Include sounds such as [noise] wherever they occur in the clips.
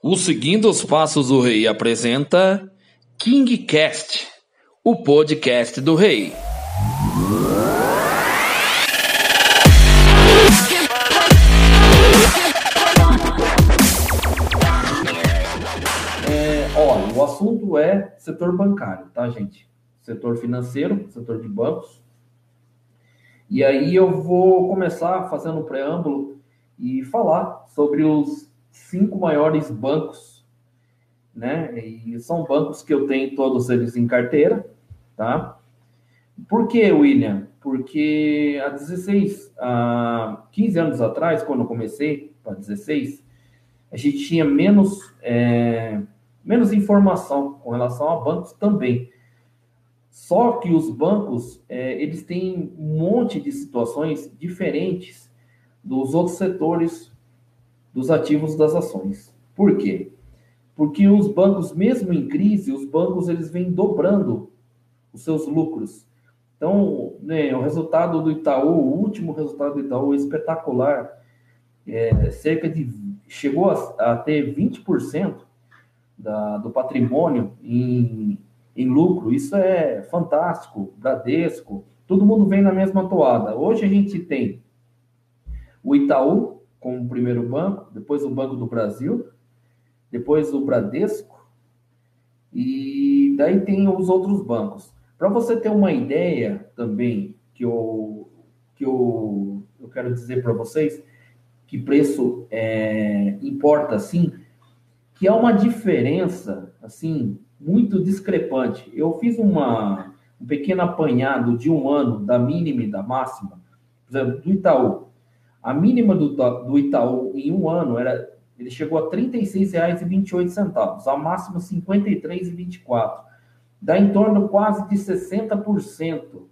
O Seguindo os Passos do Rei apresenta KingCast, o podcast do Rei. É, olha, o assunto é setor bancário, tá, gente? Setor financeiro, setor de bancos. E aí eu vou começar fazendo um preâmbulo e falar sobre os cinco maiores bancos, né? E são bancos que eu tenho todos eles em carteira, tá? Por que, William? Porque há 16, há 15 anos atrás, quando eu comecei, para 16, a gente tinha menos, é, menos informação com relação a bancos também. Só que os bancos, é, eles têm um monte de situações diferentes dos outros setores dos ativos das ações. Por quê? Porque os bancos, mesmo em crise, os bancos eles vêm dobrando os seus lucros. Então, né, o resultado do Itaú, o último resultado do Itaú espetacular. É, cerca de chegou a, a ter 20% da, do patrimônio em, em lucro. Isso é fantástico. Bradesco, todo mundo vem na mesma toada. Hoje a gente tem o Itaú, como o primeiro banco, depois o Banco do Brasil, depois o Bradesco, e daí tem os outros bancos. Para você ter uma ideia também, que eu, que eu, eu quero dizer para vocês, que preço é, importa assim, que há uma diferença assim muito discrepante. Eu fiz uma, um pequeno apanhado de um ano da mínima e da máxima, por exemplo, do Itaú. A mínima do, do Itaú em um ano era ele chegou a R$ 36,28, a máxima R$ 53,24. Dá em torno quase de 60%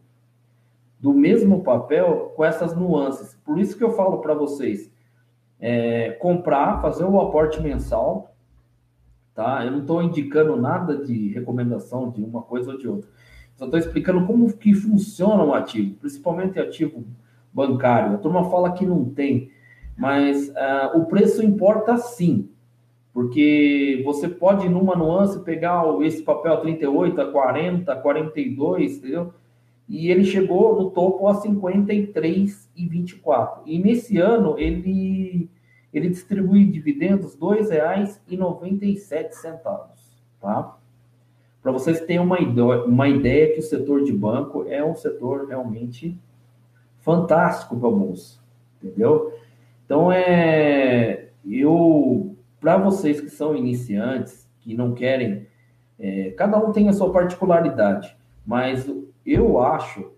do mesmo papel com essas nuances. Por isso que eu falo para vocês, é, comprar, fazer o aporte mensal, tá? Eu não estou indicando nada de recomendação de uma coisa ou de outra. Só estou explicando como que funciona o ativo, principalmente ativo bancário. A turma fala que não tem, mas uh, o preço importa sim, porque você pode, numa nuance, pegar esse papel 38, a 40, a 42, entendeu? E ele chegou no topo a 53,24. E nesse ano ele ele distribui dividendos R$ 2,97, tá? Para vocês terem uma ideia, uma ideia que o setor de banco é um setor realmente fantástico para a bolsa, entendeu? Então é eu para vocês que são iniciantes que não querem, é, cada um tem a sua particularidade, mas eu acho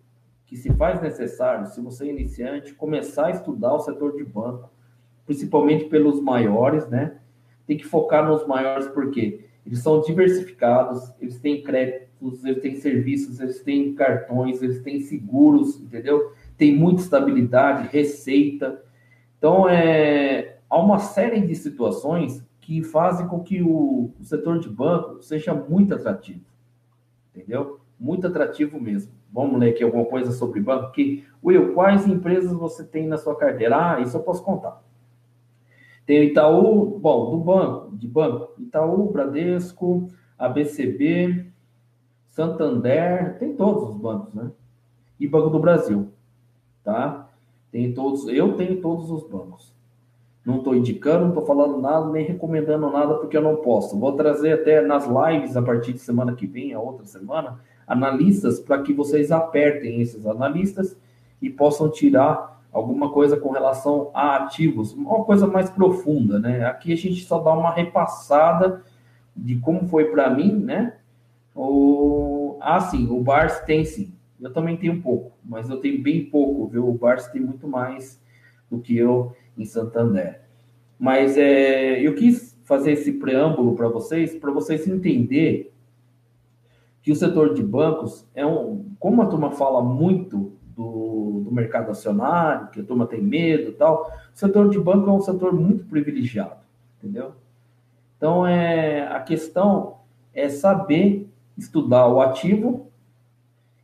que se faz necessário, se você é iniciante, começar a estudar o setor de banco, principalmente pelos maiores, né? Tem que focar nos maiores porque eles são diversificados, eles têm créditos, eles têm serviços, eles têm cartões, eles têm seguros, entendeu? Tem muita estabilidade, receita. Então, é, há uma série de situações que fazem com que o, o setor de banco seja muito atrativo. Entendeu? Muito atrativo mesmo. Vamos ler aqui alguma coisa sobre banco. Que, Will, quais empresas você tem na sua carteira? Ah, isso eu posso contar. Tem o Itaú, bom, do banco, de banco, Itaú, Bradesco, ABCB, Santander, tem todos os bancos, né? E Banco do Brasil tá? Tem todos, eu tenho todos os bancos. Não estou indicando, não estou falando nada, nem recomendando nada, porque eu não posso. Vou trazer até nas lives a partir de semana que vem, a outra semana, analistas para que vocês apertem esses analistas e possam tirar alguma coisa com relação a ativos, uma coisa mais profunda, né? Aqui a gente só dá uma repassada de como foi para mim, né? O, ah, sim, o Bars tem sim. Eu também tenho pouco, mas eu tenho bem pouco, viu? O Barça tem muito mais do que eu em Santander. Mas é, eu quis fazer esse preâmbulo para vocês, para vocês entender que o setor de bancos é um, como a turma fala muito do, do mercado acionário, que a turma tem medo e tal, o setor de banco é um setor muito privilegiado, entendeu? Então, é, a questão é saber estudar o ativo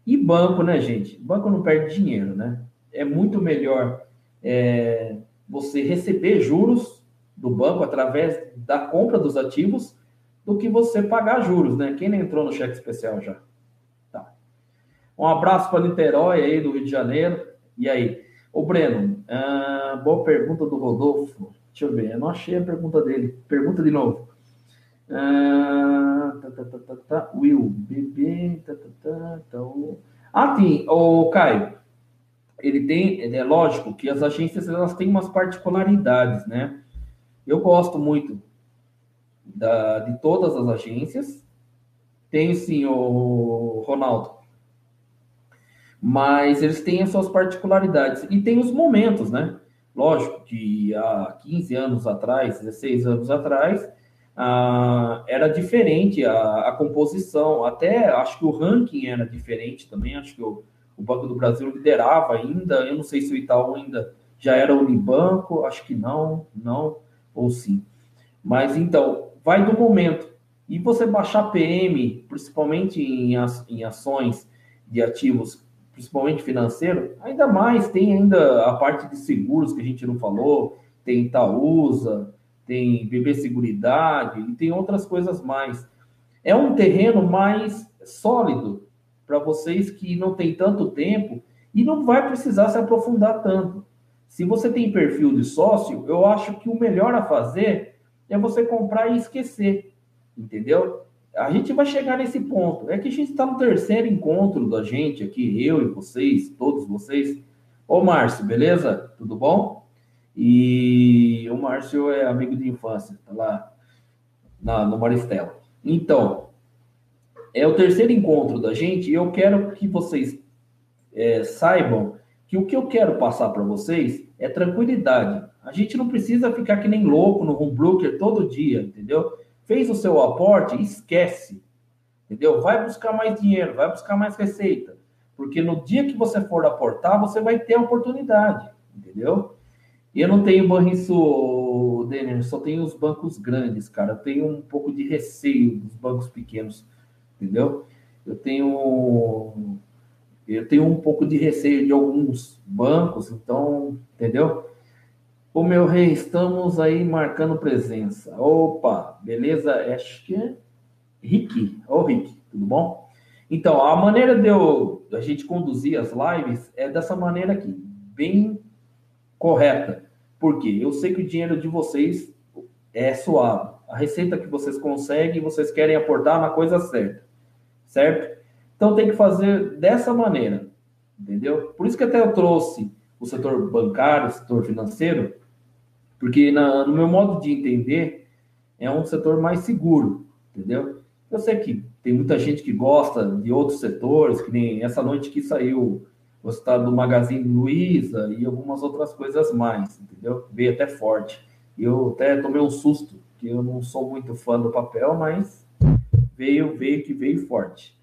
e banco, né, gente? Banco não perde dinheiro, né? É muito melhor é, você receber juros do banco através da compra dos ativos do que você pagar juros, né? Quem não entrou no cheque especial já? Tá. Um abraço para Niterói aí do Rio de Janeiro. E aí? Ô Breno, ah, boa pergunta do Rodolfo. Deixa eu ver, eu não achei a pergunta dele. Pergunta de novo. Ah, tá, tá, tá, tá, tá. Will, bebê, tá, tá, tá, tá. Ah, tem, o Caio, ele tem, é lógico que as agências elas têm umas particularidades, né? Eu gosto muito da, de todas as agências. Tem sim o Ronaldo. Mas eles têm as suas particularidades e tem os momentos, né? Lógico que há 15 anos atrás, 16 anos atrás, ah, era diferente a, a, composição, até acho que o ranking era diferente também, acho que o, o, Banco do Brasil liderava ainda, eu não sei se o Itaú ainda já era Unibanco, acho que não, não, ou sim. Mas então, vai do momento. E você baixar PM, principalmente em, em ações de ativos principalmente financeiro, ainda mais tem ainda a parte de seguros que a gente não falou, tem Itaúsa, tem BB Seguridade e tem outras coisas mais. É um terreno mais sólido para vocês que não tem tanto tempo e não vai precisar se aprofundar tanto. Se você tem perfil de sócio, eu acho que o melhor a fazer é você comprar e esquecer, entendeu? A gente vai chegar nesse ponto. É que a gente está no terceiro encontro da gente aqui, eu e vocês, todos vocês. Ô, Márcio, beleza? Tudo bom? E o Márcio é amigo de infância, tá lá na, no Maristela. Então, é o terceiro encontro da gente e eu quero que vocês é, saibam que o que eu quero passar para vocês é tranquilidade. A gente não precisa ficar que nem louco no home broker todo dia, entendeu? Fez o seu aporte, esquece. Entendeu? Vai buscar mais dinheiro, vai buscar mais receita. Porque no dia que você for aportar, você vai ter a oportunidade. Entendeu? E eu não tenho banriço, Denner, só tenho os bancos grandes, cara. Eu tenho um pouco de receio dos bancos pequenos. Entendeu? Eu tenho eu tenho um pouco de receio de alguns bancos, então, entendeu? Ô meu rei, estamos aí marcando presença. Opa, beleza? Acho que é Rick. Ô Rick, tudo bom? Então, a maneira de eu, a gente conduzir as lives é dessa maneira aqui, bem correta. Porque eu sei que o dinheiro de vocês é suave. A receita que vocês conseguem, vocês querem aportar na coisa certa. Certo? Então tem que fazer dessa maneira. Entendeu? Por isso que até eu trouxe o setor bancário, o setor financeiro, porque na, no meu modo de entender, é um setor mais seguro, entendeu? Eu sei que tem muita gente que gosta de outros setores, que nem essa noite que saiu o estado do Magazine Luiza e algumas outras coisas mais, entendeu? Veio até forte. Eu até tomei um susto, que eu não sou muito fã do papel, mas veio, veio que veio forte.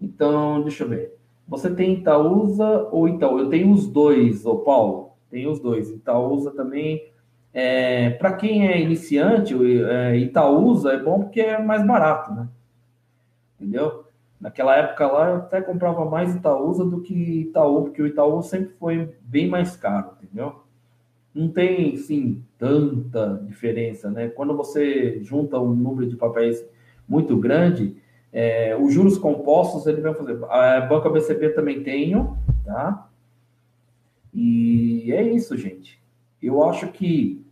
Então, deixa eu ver. Você tem Itaúsa ou Itaú? Eu tenho os dois, ô Paulo. Tenho os dois. Itaúsa também é, para quem é iniciante, é, Itaúsa é bom porque é mais barato, né? Entendeu? Naquela época lá eu até comprava mais Itaúsa do que Itaú, porque o Itaú sempre foi bem mais caro, entendeu? Não tem, sim, tanta diferença, né? Quando você junta um número de papéis muito grande, é, os juros compostos ele vai fazer. A Banca BCP também tenho, tá? E é isso, gente. Eu acho que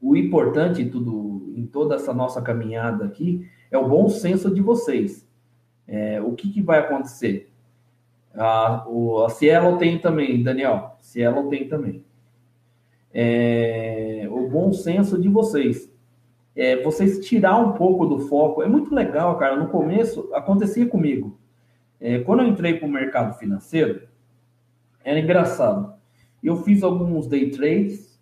o importante em tudo, em toda essa nossa caminhada aqui é o bom senso de vocês. É, o que, que, vai acontecer? A, o, a Cielo tem também, Daniel. Cielo tem também. É, o bom senso de vocês. É, vocês tirar um pouco do foco. É muito legal, cara. No começo, acontecia comigo. É, quando eu entrei para o mercado financeiro, era engraçado. Eu fiz alguns day trades,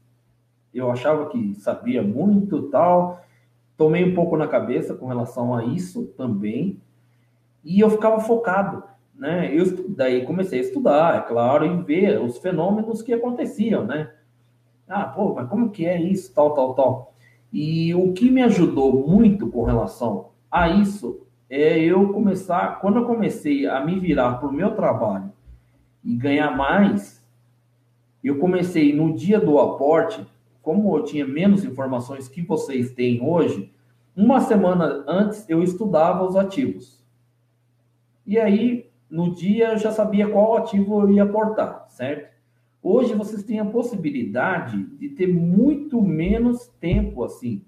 eu achava que sabia muito tal. Tomei um pouco na cabeça com relação a isso também. E eu ficava focado, né? Eu daí comecei a estudar, é claro, e ver os fenômenos que aconteciam, né? Ah, pô, mas como que é isso, tal, tal, tal. E o que me ajudou muito com relação a isso é eu começar, quando eu comecei a me virar para o meu trabalho e ganhar mais, eu comecei no dia do aporte como eu tinha menos informações que vocês têm hoje, uma semana antes eu estudava os ativos. E aí, no dia, eu já sabia qual ativo eu ia aportar, certo? Hoje vocês têm a possibilidade de ter muito menos tempo assim.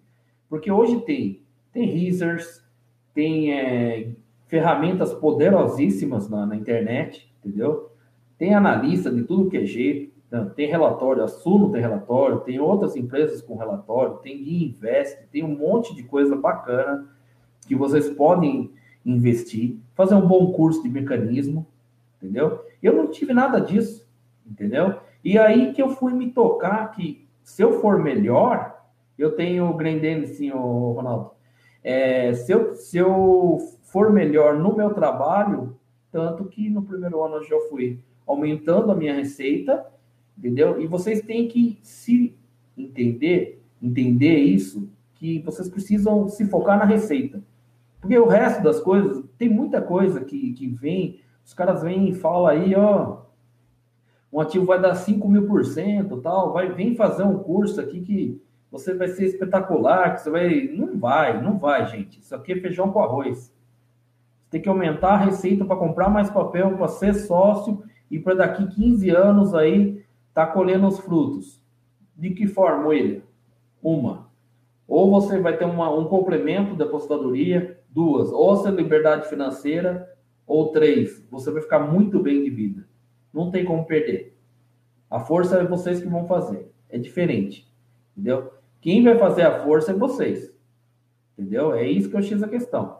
Porque hoje tem, tem risers, tem é, ferramentas poderosíssimas na, na internet, entendeu? Tem analista de tudo que é jeito, né? tem relatório, a Suno tem relatório, tem outras empresas com relatório, tem Invest, tem um monte de coisa bacana que vocês podem investir, fazer um bom curso de mecanismo, entendeu? Eu não tive nada disso, entendeu? E aí que eu fui me tocar que se eu for melhor, eu tenho o Grendene, sim, o Ronaldo. É, se, eu, se eu for melhor no meu trabalho, tanto que no primeiro ano eu já fui aumentando a minha receita, entendeu? E vocês têm que se entender, entender isso, que vocês precisam se focar na receita. Porque o resto das coisas, tem muita coisa que, que vem, os caras vêm e falam aí, ó, um ativo vai dar 5 mil por cento, tal, vai, vem fazer um curso aqui que você vai ser espetacular, que você vai... Não vai, não vai, gente. Isso aqui é feijão com arroz. Você tem que aumentar a receita para comprar mais papel, para ser sócio e para daqui 15 anos aí tá colhendo os frutos. De que forma, William? Uma. Ou você vai ter uma, um complemento da apostadoria, duas, ou você liberdade financeira, ou três, você vai ficar muito bem de vida. Não tem como perder. A força é vocês que vão fazer. É diferente. Entendeu? Quem vai fazer a força é vocês. Entendeu? É isso que eu X a questão.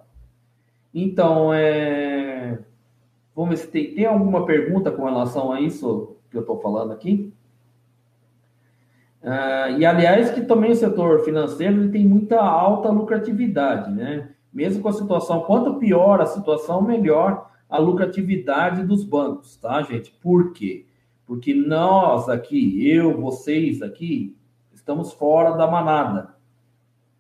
Então, é... vamos ver se tem, tem alguma pergunta com relação a isso que eu estou falando aqui. Uh, e, aliás, que também o setor financeiro ele tem muita alta lucratividade, né? Mesmo com a situação, quanto pior a situação, melhor a lucratividade dos bancos, tá, gente? Por quê? Porque nós aqui, eu, vocês aqui, estamos fora da manada.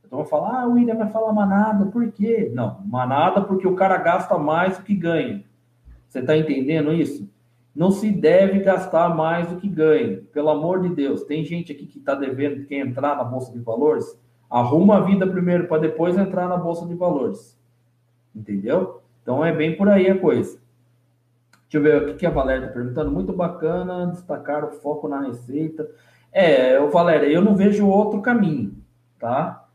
Então vou falar, ah, o William vai falar manada, por quê? Não, manada porque o cara gasta mais do que ganha. Você está entendendo isso? Não se deve gastar mais do que ganha. Pelo amor de Deus. Tem gente aqui que está devendo, quer entrar na Bolsa de Valores. Arruma a vida primeiro para depois entrar na Bolsa de Valores. Entendeu? Então é bem por aí a coisa. Deixa eu ver o que a Valéria está perguntando. Muito bacana destacar o foco na receita. É, Valéria, eu não vejo outro caminho, tá?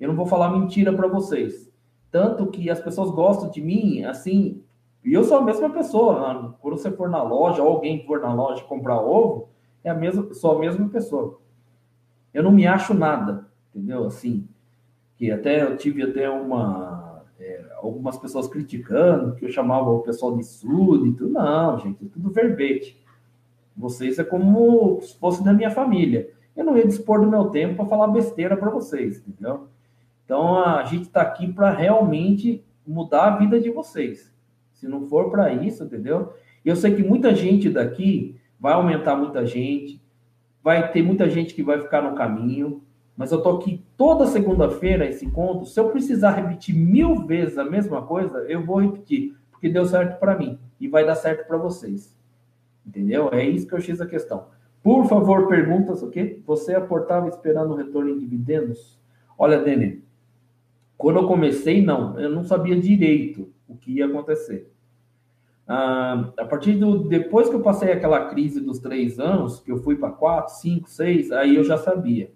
Eu não vou falar mentira para vocês. Tanto que as pessoas gostam de mim, assim, e eu sou a mesma pessoa. Quando você for na loja, ou alguém for na loja comprar ovo, é a mesma, sou a mesma pessoa. Eu não me acho nada, entendeu? Assim, que até eu tive até uma é, algumas pessoas criticando que eu chamava o pessoal de súdito. Não, gente, é tudo verbete. Vocês é como se fosse da minha família. Eu não ia dispor do meu tempo para falar besteira para vocês, entendeu? Então a gente está aqui para realmente mudar a vida de vocês. Se não for para isso, entendeu? Eu sei que muita gente daqui vai aumentar muita gente, vai ter muita gente que vai ficar no caminho, mas eu tô aqui toda segunda-feira esse encontro. Se eu precisar repetir mil vezes a mesma coisa, eu vou repetir, porque deu certo para mim e vai dar certo para vocês. Entendeu? É isso que eu fiz a questão. Por favor, perguntas, o quê? Você aportava esperando retorno em dividendos? Olha, Dene, quando eu comecei, não, eu não sabia direito o que ia acontecer. Ah, a partir do depois que eu passei aquela crise dos três anos, que eu fui para quatro, cinco, seis, aí eu já sabia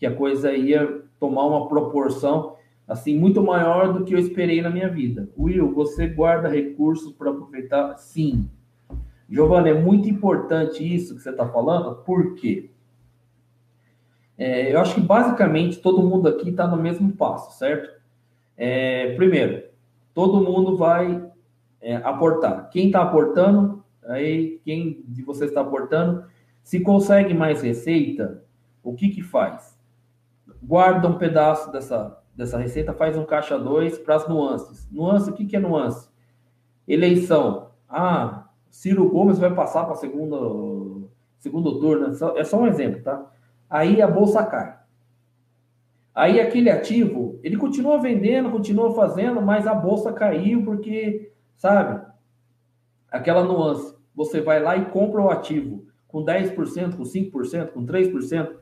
que a coisa ia tomar uma proporção assim muito maior do que eu esperei na minha vida. Will, você guarda recursos para aproveitar? Sim. Giovanna, é muito importante isso que você está falando, por quê? É, eu acho que basicamente todo mundo aqui está no mesmo passo, certo? É, primeiro, todo mundo vai é, aportar. Quem está aportando, aí quem de vocês está aportando, se consegue mais receita, o que que faz? Guarda um pedaço dessa, dessa receita, faz um caixa 2 para as nuances. Nuance, o que que é nuance? Eleição. Ah, Ciro Gomes vai passar para segundo segundo turno. É só um exemplo, tá? Aí a bolsa cai. Aí aquele ativo, ele continua vendendo, continua fazendo, mas a bolsa caiu porque Sabe? Aquela nuance. Você vai lá e compra o ativo com 10%, com 5%, com 3%.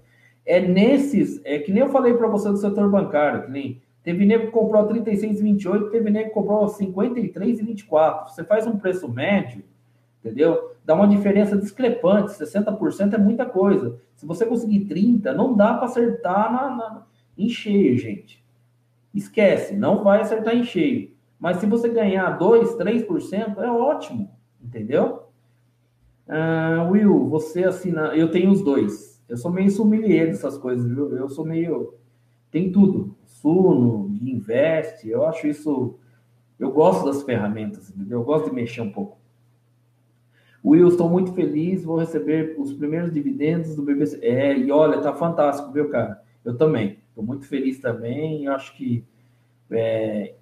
É nesses, é que nem eu falei para você do setor bancário, que nem teve nego que comprou 36,28, teve nego que comprou 53,24. Você faz um preço médio, entendeu? Dá uma diferença discrepante, 60% é muita coisa. Se você conseguir 30, não dá para acertar na, na, em cheio, gente. Esquece, não vai acertar em cheio. Mas se você ganhar 2, 3%, é ótimo, entendeu? Uh, Will, você assina. Eu tenho os dois. Eu sou meio sommelier dessas coisas, viu? Eu sou meio. Tem tudo. Suno, investe. Eu acho isso. Eu gosto das ferramentas, entendeu? Eu gosto de mexer um pouco. Will, estou muito feliz. Vou receber os primeiros dividendos do BBC. É, e olha, tá fantástico, viu, cara? Eu também. Estou muito feliz também. Eu acho que. É,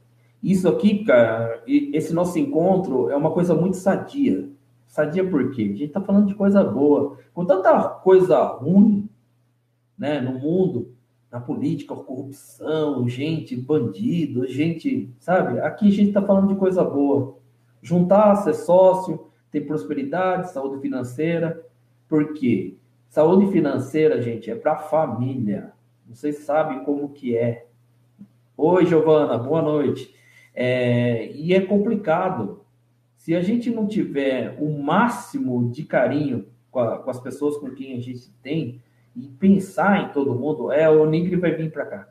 isso aqui, cara, esse nosso encontro é uma coisa muito sadia. Sadia por quê? A gente está falando de coisa boa. Com tanta coisa ruim né, no mundo, na política, corrupção, gente, bandido, gente, sabe? Aqui a gente está falando de coisa boa. Juntar, ser sócio, ter prosperidade, saúde financeira. Por quê? Saúde financeira, gente, é para a família. Vocês sabem como que é. Oi, Giovana, boa noite. É, e é complicado. Se a gente não tiver o máximo de carinho com, a, com as pessoas com quem a gente tem e pensar em todo mundo, é o Nigri vai vir para cá.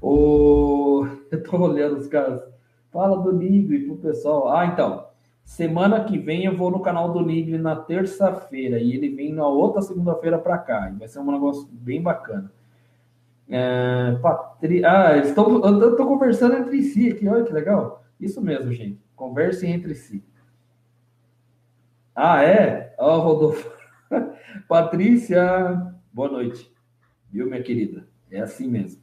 O... [laughs] Eu tô olhando os caras. Fala do Nigri pro pessoal. Ah, então. Semana que vem eu vou no canal do Nigri na terça-feira e ele vem na outra segunda-feira para cá. Vai ser um negócio bem bacana. É, Patri... Ah, estou, eu estou conversando entre si aqui, olha que legal. Isso mesmo, gente. Conversem entre si. Ah, é? Ó, oh, Rodolfo. [laughs] Patrícia, boa noite. Viu, minha querida? É assim mesmo.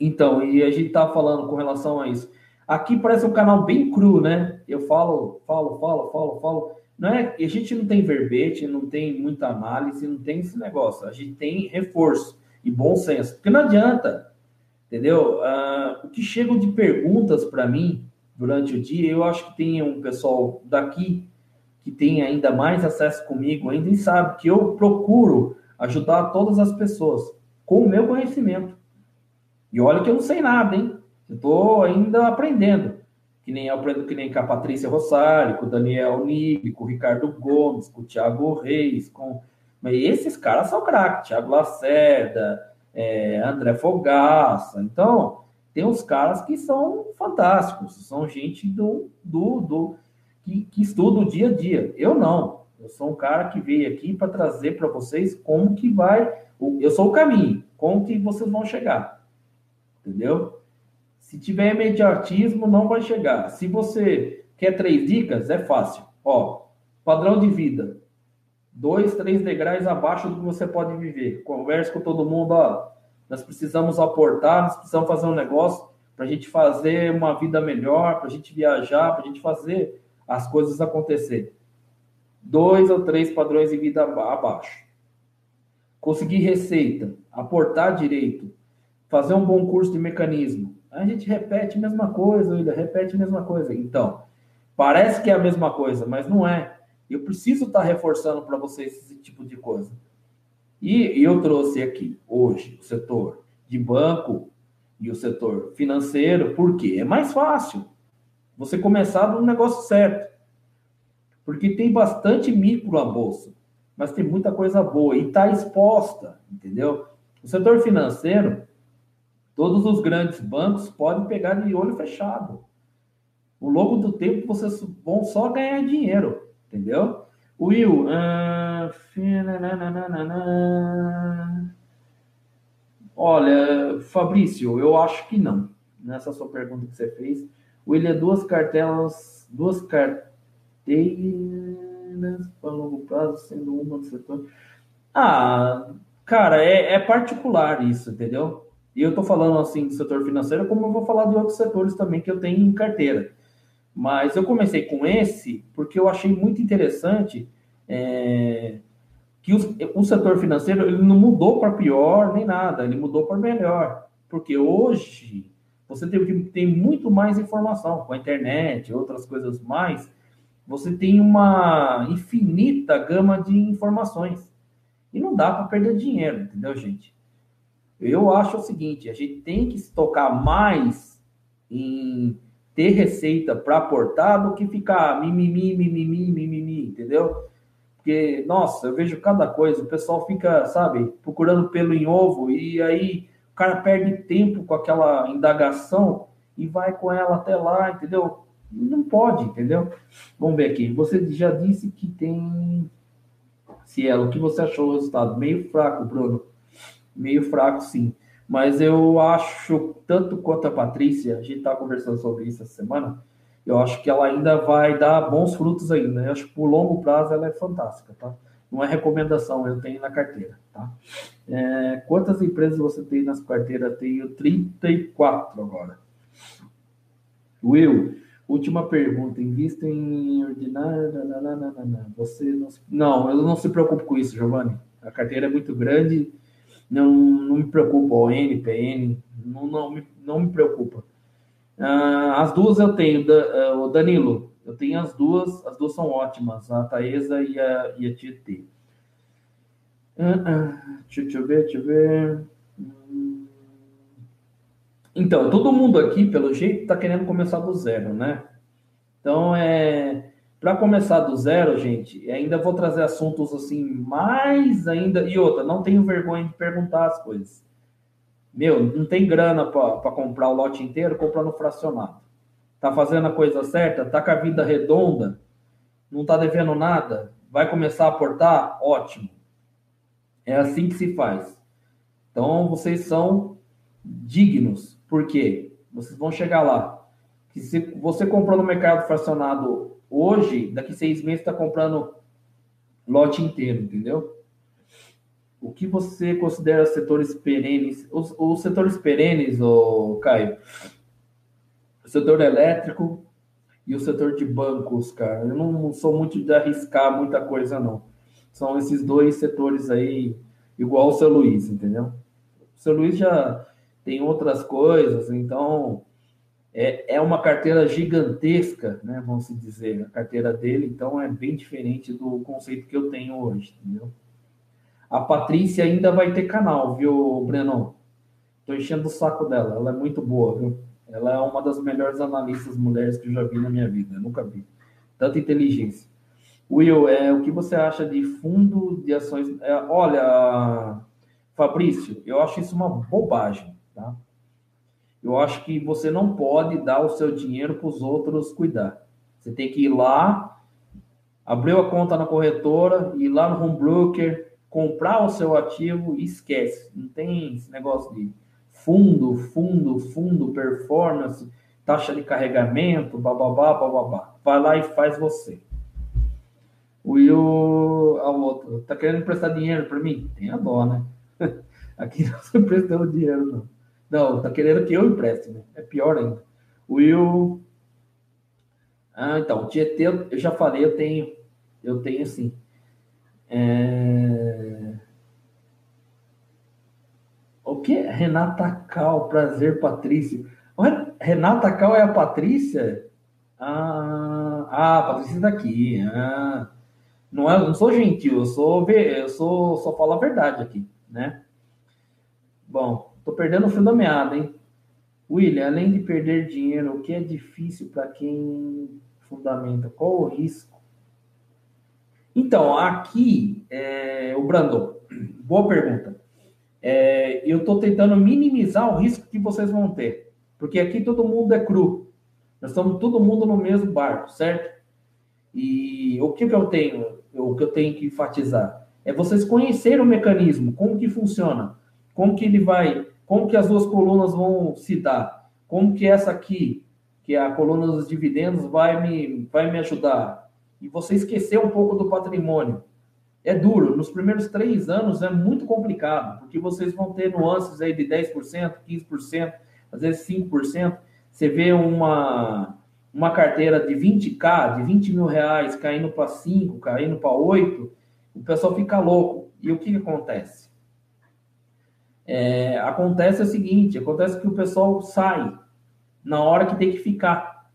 Então, e a gente tá falando com relação a isso. Aqui parece um canal bem cru, né? Eu falo, falo, falo, falo, falo. Não é, a gente não tem verbete, não tem muita análise, não tem esse negócio. A gente tem reforço e bom senso. Porque não adianta, entendeu? Ah, o que chegam de perguntas para mim durante o dia, eu acho que tem um pessoal daqui que tem ainda mais acesso comigo, ainda e sabe que eu procuro ajudar todas as pessoas com o meu conhecimento. E olha que eu não sei nada, hein? Eu estou ainda aprendendo. Que nem eu aprendo que nem com a Patrícia Rosário, com o Daniel Nibe, com o Ricardo Gomes, com o Thiago Reis, com mas esses caras são craques, Thiago Lacerda, é, André Fogaça. Então, tem uns caras que são fantásticos, são gente do, do, do que, que estuda o dia a dia. Eu não. Eu sou um cara que veio aqui para trazer para vocês como que vai. Eu sou o caminho, como que vocês vão chegar. Entendeu? Se tiver imediatismo, não vai chegar. Se você quer três dicas, é fácil. Ó, padrão de vida dois, três degraus abaixo do que você pode viver. Converse com todo mundo, ó, nós precisamos aportar, nós precisamos fazer um negócio para a gente fazer uma vida melhor, para a gente viajar, para a gente fazer as coisas acontecer. Dois ou três padrões de vida abaixo. Conseguir receita, aportar direito, fazer um bom curso de mecanismo. A gente repete a mesma coisa, ainda repete a mesma coisa. Então, parece que é a mesma coisa, mas não é. Eu preciso estar reforçando para vocês esse tipo de coisa. E eu trouxe aqui hoje o setor de banco e o setor financeiro, porque é mais fácil você começar no negócio certo. Porque tem bastante micro na bolsa, mas tem muita coisa boa e está exposta, entendeu? O setor financeiro, todos os grandes bancos podem pegar de olho fechado. Ao longo do tempo, vocês vão só ganhar dinheiro. Entendeu? Will, uh, olha, Fabrício, eu acho que não. Nessa sua pergunta que você fez, Will é duas cartelas, duas carteiras para longo prazo, sendo uma no setor. Ah, cara, é, é particular isso, entendeu? E eu tô falando assim do setor financeiro, como eu vou falar de outros setores também que eu tenho em carteira. Mas eu comecei com esse porque eu achei muito interessante é, que o, o, setor financeiro ele não mudou para pior nem nada, ele mudou para melhor. Porque hoje você tem, tem muito mais informação com a internet, outras coisas mais. Você tem uma infinita gama de informações. E não dá para perder dinheiro, entendeu, gente? Eu acho o seguinte: a gente tem que se tocar mais em ter receita para aportar do que ficar mimimi, mimimi, mimimi, entendeu? Porque, nossa, eu vejo cada coisa, o pessoal fica, sabe, procurando pelo em ovo e aí cara perde tempo com aquela indagação e vai com ela até lá, entendeu? Não pode, entendeu? Vamos ver aqui. Você já disse que tem. Cielo, o que você achou do resultado? Meio fraco, Bruno. Meio fraco, sim. Mas eu acho, tanto quanto a Patrícia, a gente está conversando sobre isso essa semana, eu acho que ela ainda vai dar bons frutos ainda. Eu acho que por longo prazo ela é fantástica, tá? Não é recomendação, eu tenho na carteira, tá? É, quantas empresas você tem nas carteiras? Tenho 34 agora. Will, última pergunta. Invista em ordinária. Você não, se... não, eu não se preocupo com isso, Giovanni. A carteira é muito grande não, não me preocupa, o NPN, não, não, me, não me preocupa. Uh, as duas eu tenho, uh, o Danilo, eu tenho as duas, as duas são ótimas, a Taesa e a, e a Tietê. Uh, deixa, deixa, eu ver, deixa eu ver. Hum. Então, todo mundo aqui, pelo jeito, está querendo começar do zero, né? Então, é para começar do zero, gente, ainda vou trazer assuntos assim, mais ainda. E outra, não tenho vergonha de perguntar as coisas. Meu, não tem grana para comprar o lote inteiro, compra no fracionado. Tá fazendo a coisa certa? Tá com a vida redonda? Não tá devendo nada? Vai começar a aportar? Ótimo. É assim que se faz. Então, vocês são dignos. Por quê? Vocês vão chegar lá. Que se você comprou no mercado fracionado Hoje, daqui seis meses, está comprando lote inteiro, entendeu? O que você considera setores perenes? Os, os setores perenes, ô, Caio, setor elétrico e o setor de bancos, cara. Eu não sou muito de arriscar muita coisa, não. São esses dois setores aí, igual o seu Luiz, entendeu? O seu Luiz já tem outras coisas, então é, é uma carteira gigantesca, né? Vamos dizer, a carteira dele, então é bem diferente do conceito que eu tenho hoje, entendeu? A Patrícia ainda vai ter canal, viu, Breno? Tô enchendo o saco dela, ela é muito boa, viu? Ela é uma das melhores analistas mulheres que eu já vi na minha vida, eu nunca vi. Tanta inteligência. Will, é, o que você acha de fundo de ações? É, olha, Fabrício, eu acho isso uma bobagem, tá? eu acho que você não pode dar o seu dinheiro para os outros cuidar. Você tem que ir lá, abrir a conta na corretora, ir lá no home broker, comprar o seu ativo e esquece. Não tem esse negócio de fundo, fundo, fundo, performance, taxa de carregamento, bababá, bababá. Vai lá e faz você. O Will, a outra, tá querendo prestar dinheiro para mim? Tem a dó, né? [laughs] Aqui não [laughs] estou prestando dinheiro, não. Não, tá querendo que eu empreste, né? É pior ainda. Will. Ah, então, Tietê, eu já falei, eu tenho. Eu tenho sim. É... O que? Renata Cal, prazer, Patrícia. Renata Cal é a Patrícia? Ah, ah a Patrícia daqui. Ah, não, é, não sou gentil, eu sou, eu sou, só falo a verdade aqui, né? Bom, Tô perdendo o fio da meada, hein? William, além de perder dinheiro, o que é difícil para quem fundamenta? Qual o risco? Então, aqui, é, o Brandon, boa pergunta. É, eu estou tentando minimizar o risco que vocês vão ter, porque aqui todo mundo é cru. Nós estamos todo mundo no mesmo barco, certo? E o que, que eu tenho, o que eu tenho que enfatizar é vocês conhecerem o mecanismo, como que funciona, como que ele vai como que as duas colunas vão se dar? Como que essa aqui, que é a coluna dos dividendos, vai me, vai me ajudar? E você esquecer um pouco do patrimônio. É duro. Nos primeiros três anos é muito complicado, porque vocês vão ter nuances aí de 10%, 15%, às vezes 5%. Você vê uma, uma carteira de 20k, de 20 mil reais, caindo para 5, caindo para 8, o pessoal fica louco. E o que, que acontece? É, acontece o seguinte: acontece que o pessoal sai na hora que tem que ficar.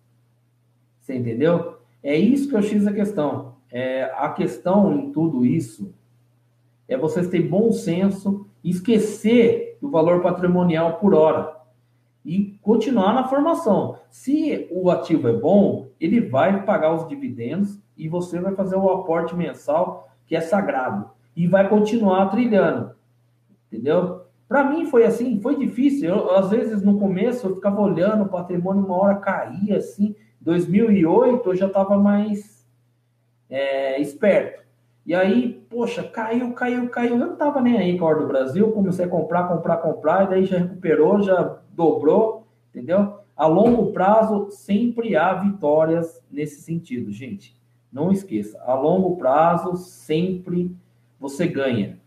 Você entendeu? É isso que eu fiz a questão. É, a questão em tudo isso é vocês terem bom senso, esquecer do valor patrimonial por hora e continuar na formação. Se o ativo é bom, ele vai pagar os dividendos e você vai fazer o aporte mensal que é sagrado e vai continuar trilhando. Entendeu? Para mim foi assim, foi difícil. Eu, às vezes no começo eu ficava olhando o patrimônio, uma hora caía assim. 2008 eu já estava mais é, esperto. E aí, poxa, caiu, caiu, caiu. Eu não estava nem aí com a hora do Brasil. Comecei a comprar, comprar, comprar, e daí já recuperou, já dobrou, entendeu? A longo prazo, sempre há vitórias nesse sentido, gente. Não esqueça, a longo prazo, sempre você ganha.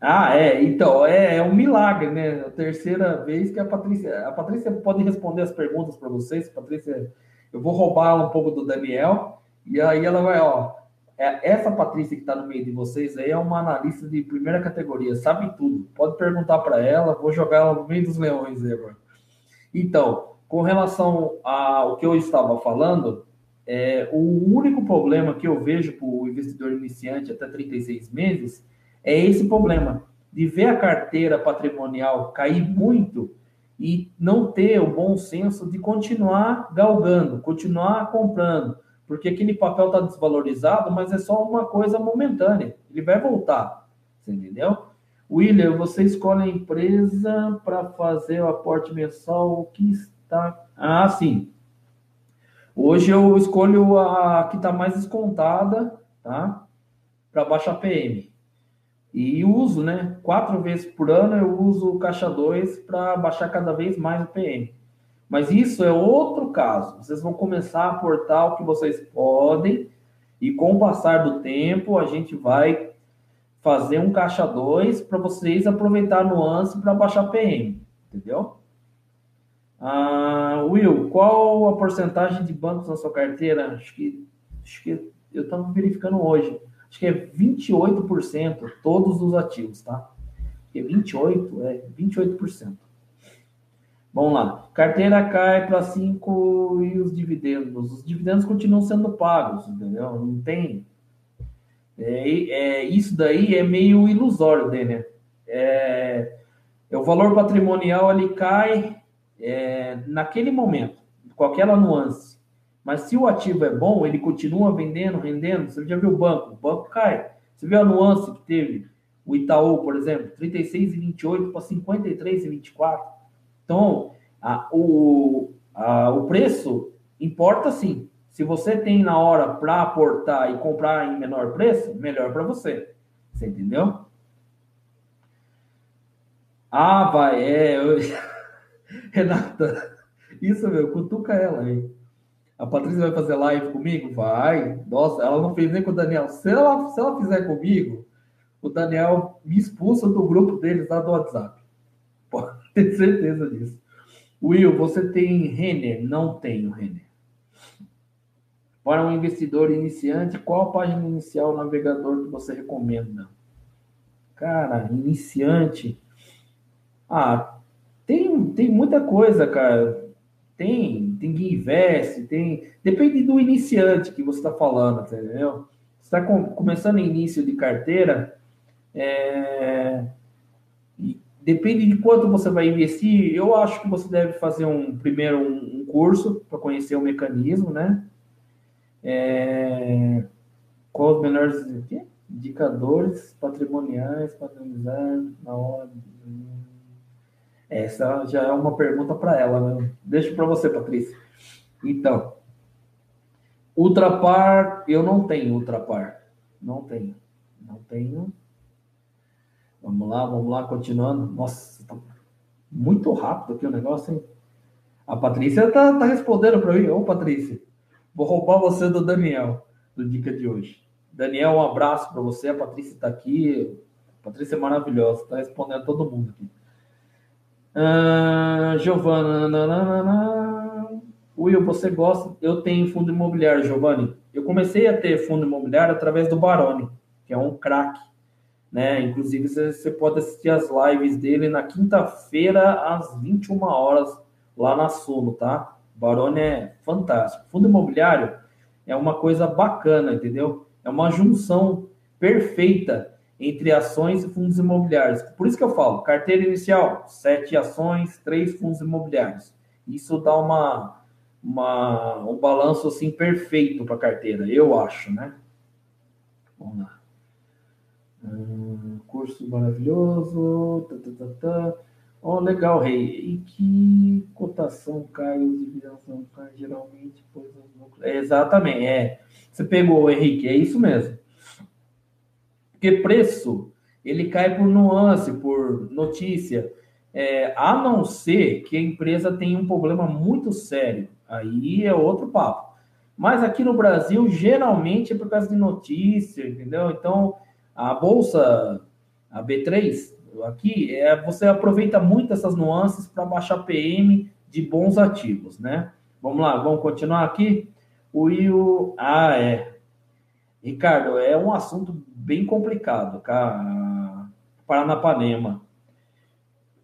Ah, é, então, é, é um milagre, né? A terceira vez que a Patrícia. A Patrícia pode responder as perguntas para vocês. Patrícia, eu vou roubar um pouco do Daniel, e aí ela vai, ó. É, essa Patrícia que está no meio de vocês aí é uma analista de primeira categoria, sabe tudo. Pode perguntar para ela, vou jogar ela no meio dos leões aí agora. Então, com relação ao que eu estava falando, é, o único problema que eu vejo para o investidor iniciante até 36 meses é esse problema de ver a carteira patrimonial cair muito e não ter o bom senso de continuar galgando, continuar comprando porque aquele papel está desvalorizado, mas é só uma coisa momentânea. Ele vai voltar. Você entendeu? William, você escolhe a empresa para fazer o aporte mensal que está. Ah, sim. Hoje eu escolho a que está mais descontada, tá? Para baixar PM. E uso, né? Quatro vezes por ano eu uso o caixa 2 para baixar cada vez mais o PM. Mas isso é outro caso. Vocês vão começar a aportar o que vocês podem, e com o passar do tempo, a gente vai fazer um caixa 2 para vocês aproveitar a nuance para baixar PM. Entendeu? Ah, Will, qual a porcentagem de bancos na sua carteira? Acho que, acho que eu estava verificando hoje. Acho que é 28% todos os ativos, tá? Porque 28 é 28%. Vamos lá. Carteira cai para 5 e os dividendos. Os dividendos continuam sendo pagos, entendeu? Não tem. É, é isso daí é meio ilusório, né? É, é, o valor patrimonial ele cai é, naquele momento, com aquela nuance. Mas se o ativo é bom, ele continua vendendo, rendendo. Você já viu o banco? O banco cai. Você viu a nuance que teve? O Itaú, por exemplo, 36,28 para 53,24. Então, a, o, a, o preço importa sim. Se você tem na hora para aportar e comprar em menor preço, melhor para você. Você entendeu? Ah, vai, é. Eu... [laughs] Renata, isso, meu, cutuca ela aí. A Patrícia vai fazer live comigo? Vai. Nossa, ela não fez nem com o Daniel. Se ela, se ela fizer comigo, o Daniel me expulsa do grupo deles lá do WhatsApp. Pode [laughs] ter certeza disso. Will, você tem Renner? Não tenho Renner. Para um investidor iniciante, qual a página inicial navegador que você recomenda? Cara, iniciante. Ah, tem, tem muita coisa, cara. Tem, tem Invest, tem. Depende do iniciante que você está falando, entendeu? Você está com, começando início de carteira, é, Depende de quanto você vai investir. Eu acho que você deve fazer um primeiro um, um curso para conhecer o mecanismo, né? É, qual os menores indicadores patrimoniais padronizados na hora? Essa já é uma pergunta para ela, né? Deixa para você, Patrícia. Então, ultrapar, eu não tenho ultrapar. Não tenho. Não tenho. Vamos lá, vamos lá, continuando. Nossa, tá muito rápido aqui o negócio, hein? A Patrícia tá, tá respondendo para mim. Ô, Patrícia, vou roubar você do Daniel, do Dica de hoje. Daniel, um abraço para você. A Patrícia está aqui. A Patrícia é maravilhosa, está respondendo todo mundo aqui. Ah, Giovana. Will, você gosta? Eu tenho fundo imobiliário, Giovanni. Eu comecei a ter fundo imobiliário através do Baroni, que é um craque né? Inclusive, você pode assistir as lives dele na quinta-feira, às 21 horas, lá na Suno, tá? Barone é fantástico. Fundo imobiliário é uma coisa bacana, entendeu? É uma junção perfeita entre ações e fundos imobiliários. Por isso que eu falo, carteira inicial, sete ações, três fundos imobiliários. Isso dá uma, uma um balanço assim perfeito para a carteira, eu acho, né? Vamos lá. Curso maravilhoso. Tá, tá, tá, tá. Oh, legal, Rei. E que cotação cai os dividendos não cai geralmente? Pois é, exatamente, é. Você pegou, Henrique, é isso mesmo. Porque preço, ele cai por nuance, por notícia. É, a não ser que a empresa tenha um problema muito sério. Aí é outro papo. Mas aqui no Brasil, geralmente é por causa de notícia, entendeu? Então, a bolsa, a B3, aqui, é, você aproveita muito essas nuances para baixar PM de bons ativos, né? Vamos lá, vamos continuar aqui. O Will. Ah, é. Ricardo, é um assunto bem complicado, cara. Paranapanema.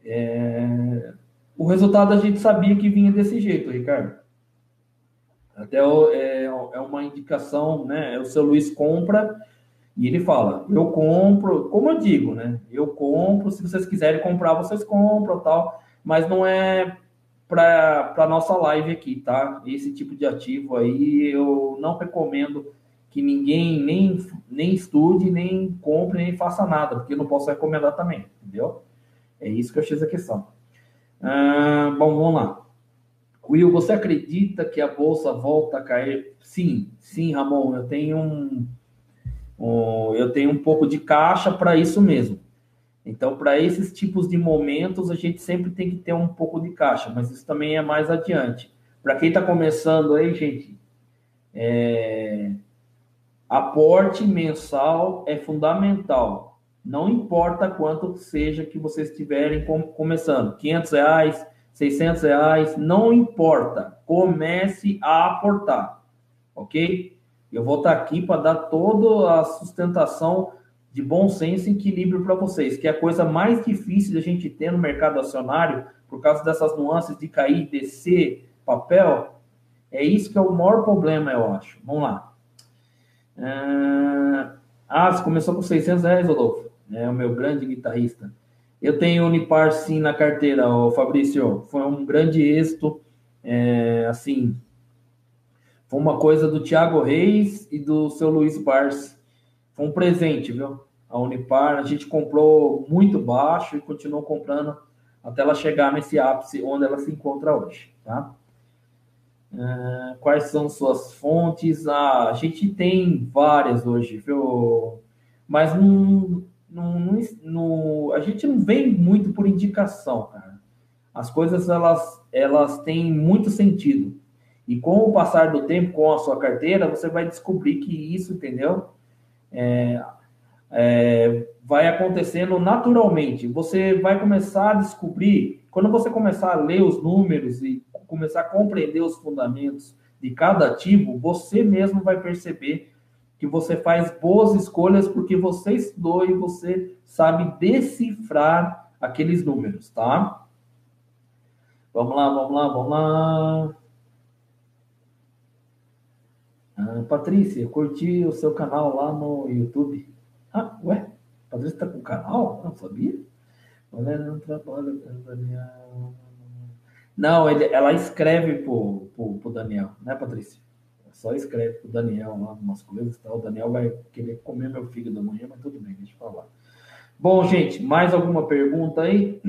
É... O resultado a gente sabia que vinha desse jeito, Ricardo. Até é, é uma indicação, né? O seu Luiz compra e ele fala: eu compro, como eu digo, né? Eu compro, se vocês quiserem comprar, vocês compram tal, mas não é para a nossa live aqui, tá? Esse tipo de ativo aí eu não recomendo que ninguém nem, nem estude, nem compre, nem faça nada, porque eu não posso recomendar também, entendeu? É isso que eu achei a questão. Ah, bom, vamos lá. Will, você acredita que a bolsa volta a cair? Sim, sim, Ramon, eu tenho um eu tenho um pouco de caixa para isso mesmo. Então, para esses tipos de momentos, a gente sempre tem que ter um pouco de caixa, mas isso também é mais adiante. Para quem está começando aí, gente, é... aporte mensal é fundamental. Não importa quanto seja que vocês estiverem começando, 500 reais, 600 reais, não importa. Comece a aportar, ok? Eu vou estar aqui para dar toda a sustentação de bom senso e equilíbrio para vocês, que é a coisa mais difícil de a gente ter no mercado acionário, por causa dessas nuances de cair descer papel. É isso que é o maior problema, eu acho. Vamos lá. Ah, você começou com 600 reais, Rodolfo. É o meu grande guitarrista. Eu tenho Unipar sim na carteira, o Fabrício. Foi um grande êxito. É, assim, foi uma coisa do Thiago Reis e do seu Luiz Bars. Foi um presente, viu? A Unipar, a gente comprou muito baixo e continuou comprando até ela chegar nesse ápice onde ela se encontra hoje, tá? Uh, quais são suas fontes? Ah, a gente tem várias hoje, viu? Mas não, não, não, não, a gente não vem muito por indicação, cara. As coisas elas, elas têm muito sentido. E com o passar do tempo, com a sua carteira, você vai descobrir que isso, entendeu? É, é, vai acontecendo naturalmente. Você vai começar a descobrir, quando você começar a ler os números e começar a compreender os fundamentos de cada ativo, você mesmo vai perceber que você faz boas escolhas porque você estudou e você sabe decifrar aqueles números, tá? Vamos lá, vamos lá, vamos lá. Ah, Patrícia, eu curti o seu canal lá no YouTube. Ah, ué? Patrícia está com canal? Não sabia? Valéria não trabalha com Daniel. Não, ele, ela escreve pro, pro, pro Daniel, né, Patrícia? Só escreve pro Daniel lá umas coisas e tal. O Daniel vai querer comer meu fígado amanhã, mas tudo bem, deixa eu falar. Bom, gente, mais alguma pergunta aí?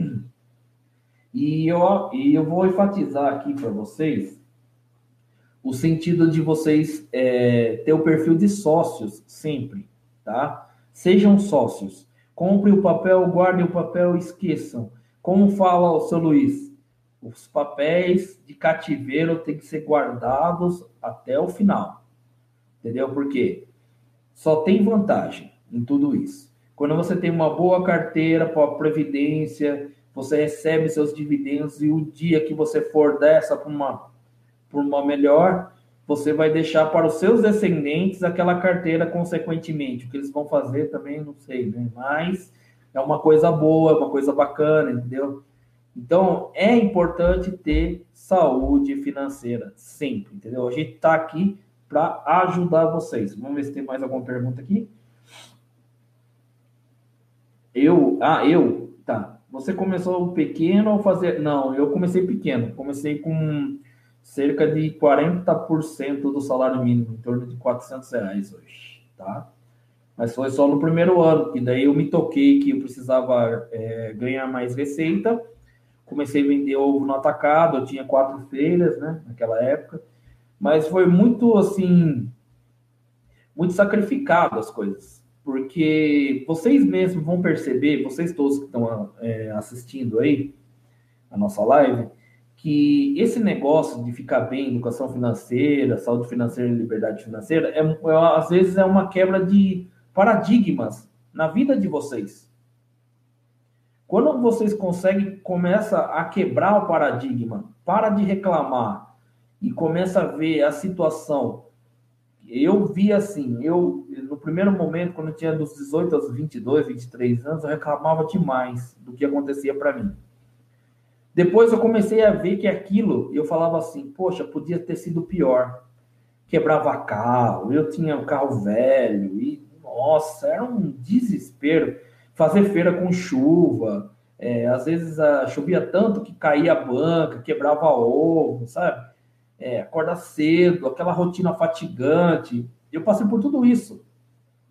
E eu, e eu vou enfatizar aqui para vocês o sentido de vocês é, ter o perfil de sócios sempre, tá? Sejam sócios. Compre o papel, guardem o papel, esqueçam. Como fala o seu Luiz, os papéis de cativeiro têm que ser guardados até o final. Entendeu? Porque só tem vantagem em tudo isso. Quando você tem uma boa carteira para previdência, você recebe seus dividendos e o dia que você for dessa para uma por uma melhor, você vai deixar para os seus descendentes aquela carteira consequentemente. O que eles vão fazer também não sei, né? Mas é uma coisa boa, é uma coisa bacana, entendeu? Então é importante ter saúde financeira sempre, entendeu? A gente está aqui para ajudar vocês. Vamos ver se tem mais alguma pergunta aqui. Eu, ah, eu, tá. Você começou pequeno ou fazer? Não, eu comecei pequeno. Comecei com cerca de 40% do salário mínimo, em torno de 400 reais hoje, tá? Mas foi só no primeiro ano, e daí eu me toquei que eu precisava é, ganhar mais receita. Comecei a vender ovo no atacado, eu tinha quatro feiras, né, naquela época. Mas foi muito, assim, muito sacrificado as coisas. Porque vocês mesmos vão perceber, vocês todos que estão é, assistindo aí a nossa live, que esse negócio de ficar bem, educação financeira, saúde financeira e liberdade financeira, é, é, às vezes é uma quebra de paradigmas na vida de vocês. Quando vocês conseguem, começa a quebrar o paradigma, para de reclamar e começa a ver a situação. Eu vi assim, eu no primeiro momento, quando eu tinha dos 18 aos 22, 23 anos, eu reclamava demais do que acontecia para mim. Depois eu comecei a ver que aquilo, eu falava assim, poxa, podia ter sido pior. Quebrava carro, eu tinha um carro velho, e nossa, era um desespero. Fazer feira com chuva, é, às vezes a, chovia tanto que caía a banca, quebrava ovo, sabe? É, acordar cedo, aquela rotina fatigante. Eu passei por tudo isso.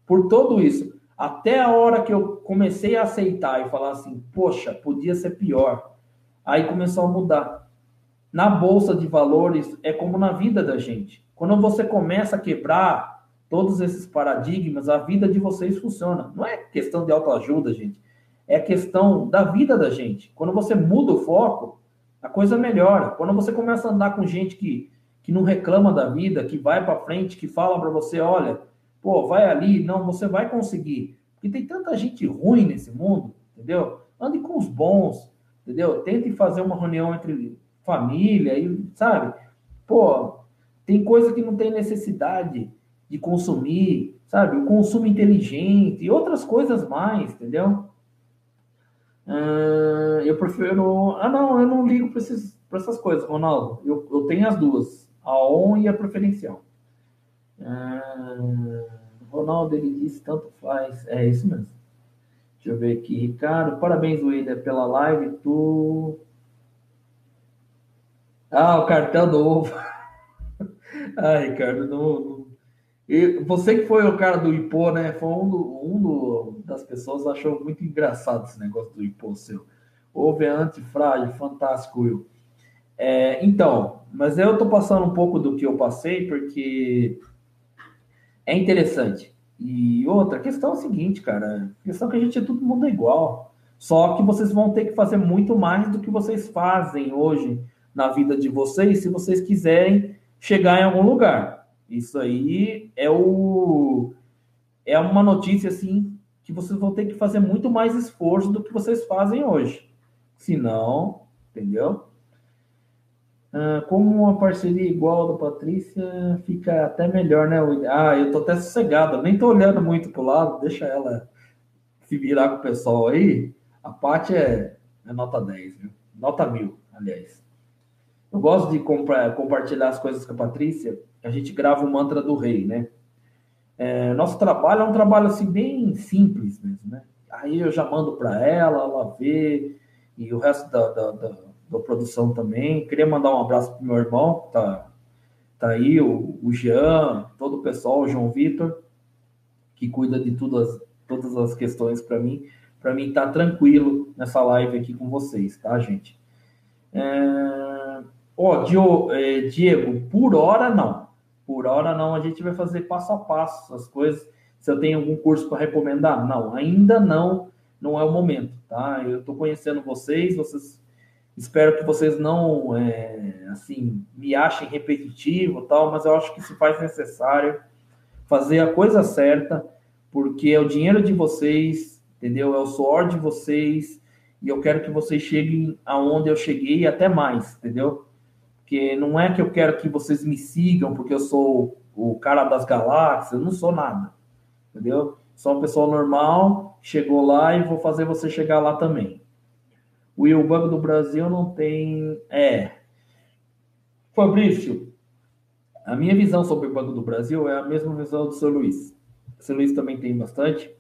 Por tudo isso. Até a hora que eu comecei a aceitar e falar assim, poxa, podia ser pior Aí começou a mudar. Na bolsa de valores é como na vida da gente. Quando você começa a quebrar todos esses paradigmas, a vida de vocês funciona. Não é questão de autoajuda, gente. É questão da vida da gente. Quando você muda o foco, a coisa melhora. Quando você começa a andar com gente que, que não reclama da vida, que vai para frente, que fala para você, olha, pô, vai ali, não, você vai conseguir. Porque tem tanta gente ruim nesse mundo, entendeu? Ande com os bons, entendeu? Tente fazer uma reunião entre família e, sabe? Pô, tem coisa que não tem necessidade de consumir, sabe? O consumo inteligente e outras coisas mais, entendeu? Uh, eu prefiro. Ah, não, eu não ligo para essas coisas, Ronaldo. Eu, eu tenho as duas, a ON e a preferencial. Uh, Ronaldo, ele disse tanto faz. É isso mesmo. Deixa eu ver aqui, Ricardo. Parabéns, William, pela live. Tu. Ah, o cartão do ovo. [laughs] ah, Ricardo, não, não... E você que foi o cara do Ipô, né? Foi um, do, um do, das pessoas achou muito engraçado esse negócio do Ipô seu. Ovo é antifrágil, fantástico, Will. É, então, mas eu tô passando um pouco do que eu passei, porque é interessante. E outra, questão é a seguinte, cara. A questão é que a gente é todo mundo igual. Só que vocês vão ter que fazer muito mais do que vocês fazem hoje na vida de vocês, se vocês quiserem chegar em algum lugar. Isso aí é o é uma notícia assim que vocês vão ter que fazer muito mais esforço do que vocês fazem hoje. Senão, entendeu? Ah, como uma parceria igual da Patrícia, fica até melhor, né? Ah, eu tô até sossegado, nem tô olhando muito pro lado, deixa ela se virar com o pessoal aí. A Paty é, é nota 10, viu? Nota mil, aliás. Eu gosto de compartilhar as coisas com a Patrícia. A gente grava o mantra do rei, né? É, nosso trabalho é um trabalho assim bem simples mesmo, né? Aí eu já mando para ela, ela vê, e o resto da, da, da da produção também. Queria mandar um abraço para meu irmão, tá, tá aí, o, o Jean, todo o pessoal, o João Vitor, que cuida de tudo as, todas as questões para mim. Para mim tá tranquilo nessa live aqui com vocês, tá, gente? É... Ó, oh, Diego, por hora não. Por hora não, a gente vai fazer passo a passo as coisas. Se eu tenho algum curso para recomendar, não, ainda não, não é o momento, tá? Eu estou conhecendo vocês, vocês Espero que vocês não, é, assim, me achem repetitivo tal, mas eu acho que se faz necessário fazer a coisa certa, porque é o dinheiro de vocês, entendeu? É o suor de vocês, e eu quero que vocês cheguem aonde eu cheguei e até mais, entendeu? Porque não é que eu quero que vocês me sigam porque eu sou o cara das galáxias, eu não sou nada, entendeu? Sou uma pessoa normal, chegou lá e vou fazer você chegar lá também. O Banco do Brasil não tem. É. Fabrício, a minha visão sobre o Banco do Brasil é a mesma visão do seu Luiz. O seu Luiz também tem bastante.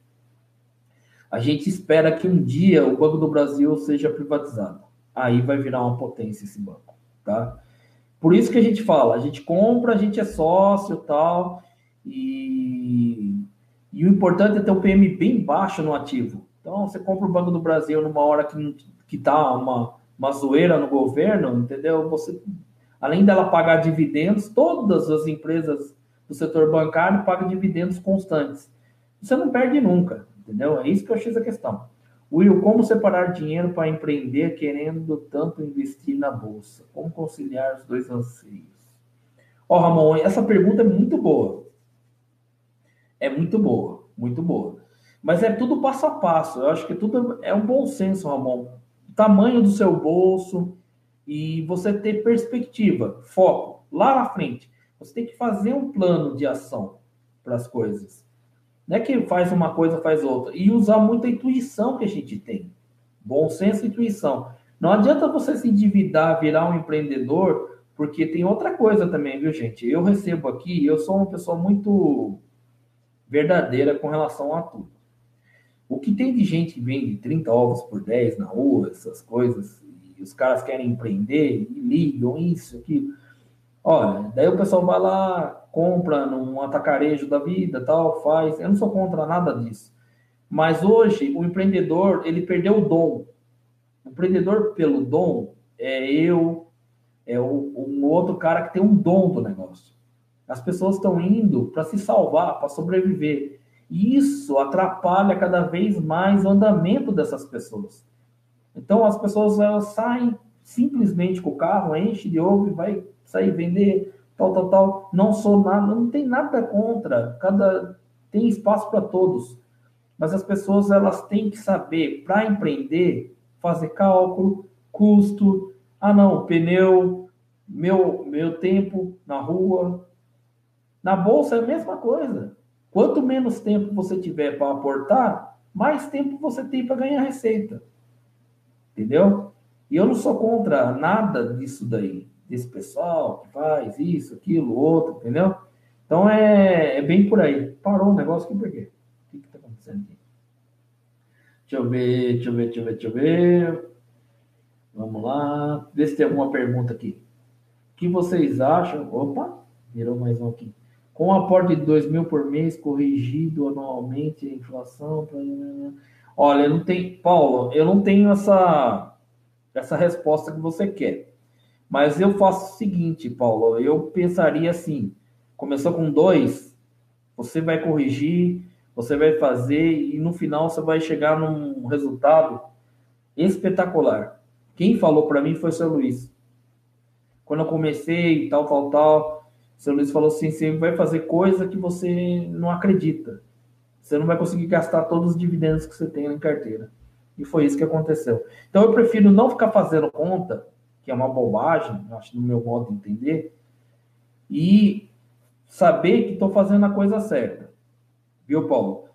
A gente espera que um dia o Banco do Brasil seja privatizado. Aí vai virar uma potência esse banco, tá? Por isso que a gente fala, a gente compra, a gente é sócio tal, e, e o importante é ter o PM bem baixo no ativo. Então, você compra o Banco do Brasil numa hora que, que tá uma, uma zoeira no governo, entendeu? Você, além dela pagar dividendos, todas as empresas do setor bancário pagam dividendos constantes. Você não perde nunca, entendeu? É isso que eu achei a questão. Will, como separar dinheiro para empreender querendo tanto investir na bolsa? Como conciliar os dois anseios? Ó, oh, Ramon, essa pergunta é muito boa. É muito boa, muito boa. Mas é tudo passo a passo. Eu acho que tudo é um bom senso, Ramon. Tamanho do seu bolso e você ter perspectiva, foco lá na frente. Você tem que fazer um plano de ação para as coisas. Não é que faz uma coisa, faz outra. E usar muita intuição que a gente tem. Bom senso e intuição. Não adianta você se endividar, virar um empreendedor, porque tem outra coisa também, viu, gente? Eu recebo aqui, eu sou uma pessoa muito verdadeira com relação a tudo. O que tem de gente que vende 30 ovos por 10 na rua, essas coisas, e os caras querem empreender e ligam isso, aquilo. Olha, daí o pessoal vai lá, compra num atacarejo da vida, tal, faz. Eu não sou contra nada disso. Mas hoje o empreendedor, ele perdeu o dom. O empreendedor pelo dom é eu, é o, um outro cara que tem um dom do negócio. As pessoas estão indo para se salvar, para sobreviver. Isso atrapalha cada vez mais o andamento dessas pessoas. Então as pessoas elas saem simplesmente com o carro, enche de ovo e vai sair vender, tal, tal, tal. Não sou nada, não tem nada contra. Cada tem espaço para todos. Mas as pessoas elas têm que saber para empreender, fazer cálculo, custo. Ah, não, pneu, meu meu tempo na rua. Na bolsa é a mesma coisa. Quanto menos tempo você tiver para aportar, mais tempo você tem para ganhar receita. Entendeu? E eu não sou contra nada disso daí desse pessoal que faz isso, aquilo, outro, entendeu? Então é, é bem por aí. Parou o negócio aqui por quê? O que está acontecendo aqui? Deixa eu ver, deixa eu ver, deixa eu ver, deixa eu ver. Vamos lá. Ver se tem alguma pergunta aqui. O que vocês acham? Opa, virou mais um aqui. Com o aporte de 2 mil por mês, corrigido anualmente a inflação. Olha, não tem. Paulo, eu não tenho essa, essa resposta que você quer. Mas eu faço o seguinte, Paulo, eu pensaria assim: começou com dois, você vai corrigir, você vai fazer e no final você vai chegar num resultado espetacular. Quem falou para mim foi o seu Luiz. Quando eu comecei, tal, tal, tal, seu Luiz falou assim: você vai fazer coisa que você não acredita. Você não vai conseguir gastar todos os dividendos que você tem na carteira. E foi isso que aconteceu. Então eu prefiro não ficar fazendo conta que é uma bobagem, acho no meu modo de entender, e saber que estou fazendo a coisa certa. Viu, Paulo?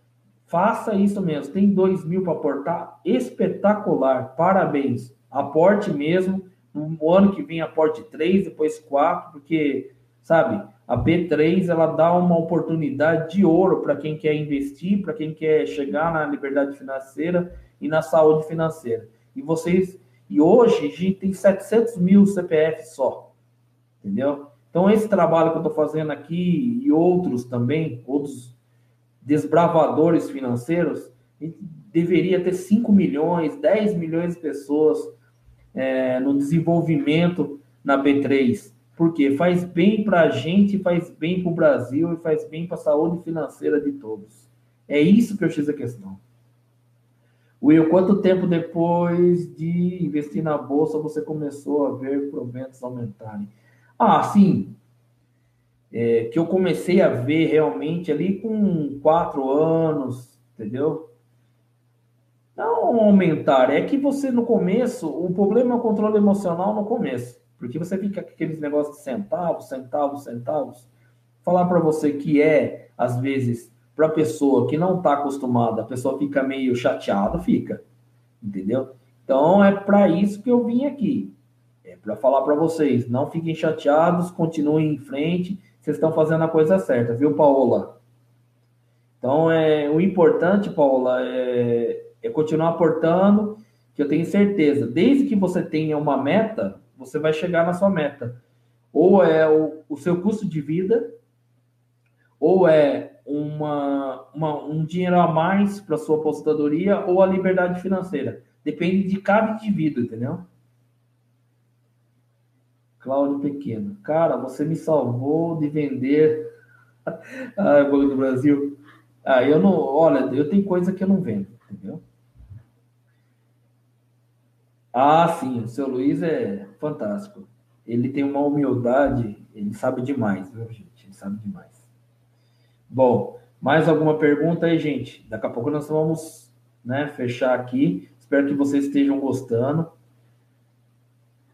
Faça isso mesmo. Tem dois mil para aportar? Espetacular. Parabéns. Aporte mesmo. No ano que vem, aporte três, depois quatro, porque, sabe, a B3 ela dá uma oportunidade de ouro para quem quer investir, para quem quer chegar na liberdade financeira e na saúde financeira. E vocês e hoje a gente tem 700 mil CPF só, entendeu? Então esse trabalho que eu estou fazendo aqui e outros também, outros desbravadores financeiros, a gente deveria ter 5 milhões, 10 milhões de pessoas é, no desenvolvimento na B3. Porque faz bem para a gente, faz bem para o Brasil e faz bem para a saúde financeira de todos. É isso que eu fiz a questão. Will, quanto tempo depois de investir na bolsa você começou a ver proventos aumentarem? Ah, sim. É, que eu comecei a ver realmente ali com quatro anos, entendeu? Não aumentar, é que você no começo, o problema é o controle emocional no começo, porque você fica com aqueles negócios de centavos, centavos, centavos. Falar para você que é, às vezes, para a pessoa que não está acostumada, a pessoa fica meio chateada, fica. Entendeu? Então é para isso que eu vim aqui. É para falar para vocês, não fiquem chateados, continuem em frente, vocês estão fazendo a coisa certa, viu, Paola? Então é o importante, Paola, é é continuar aportando, que eu tenho certeza, desde que você tenha uma meta, você vai chegar na sua meta. Ou é o, o seu custo de vida, ou é uma, uma um dinheiro a mais para sua aposentadoria, ou a liberdade financeira. Depende de cada indivíduo, entendeu? Cláudio Pequeno. Cara, você me salvou de vender. Ai, [laughs] Banco do Brasil. Ah, eu não. Olha, eu tenho coisa que eu não vendo, entendeu? Ah, sim, o seu Luiz é fantástico. Ele tem uma humildade, ele sabe demais, viu, gente? Ele sabe demais. Bom, mais alguma pergunta aí, gente? Daqui a pouco nós vamos né, fechar aqui. Espero que vocês estejam gostando.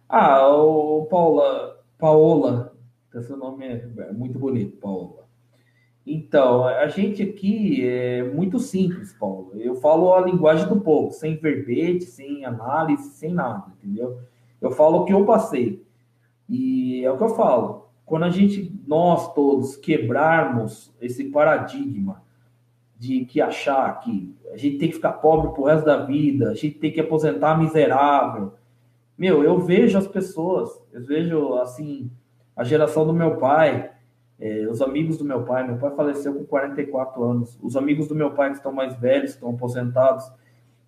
Ah, o Paula, Paola, seu nome é muito bonito, Paola. Então, a gente aqui é muito simples, Paulo. Eu falo a linguagem do povo, sem verbete, sem análise, sem nada, entendeu? Eu falo o que eu passei. E é o que eu falo. Quando a gente, nós todos, quebrarmos esse paradigma de que achar que a gente tem que ficar pobre pro resto da vida, a gente tem que aposentar miserável, meu, eu vejo as pessoas, eu vejo, assim, a geração do meu pai, é, os amigos do meu pai, meu pai faleceu com 44 anos, os amigos do meu pai que estão mais velhos, estão aposentados,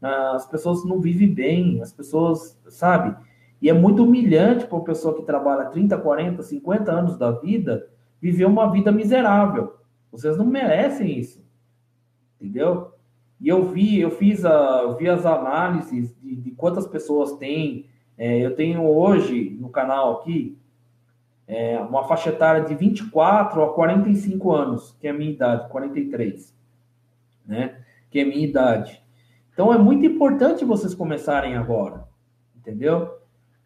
ah, as pessoas não vivem bem, as pessoas, sabe? E é muito humilhante para uma pessoa que trabalha 30, 40, 50 anos da vida viver uma vida miserável. Vocês não merecem isso. Entendeu? E eu vi, eu fiz a, eu vi as análises de, de quantas pessoas tem é, eu tenho hoje no canal aqui é, uma faixa etária de 24 a 45 anos, que é a minha idade, 43, né? Que é a minha idade. Então é muito importante vocês começarem agora, entendeu?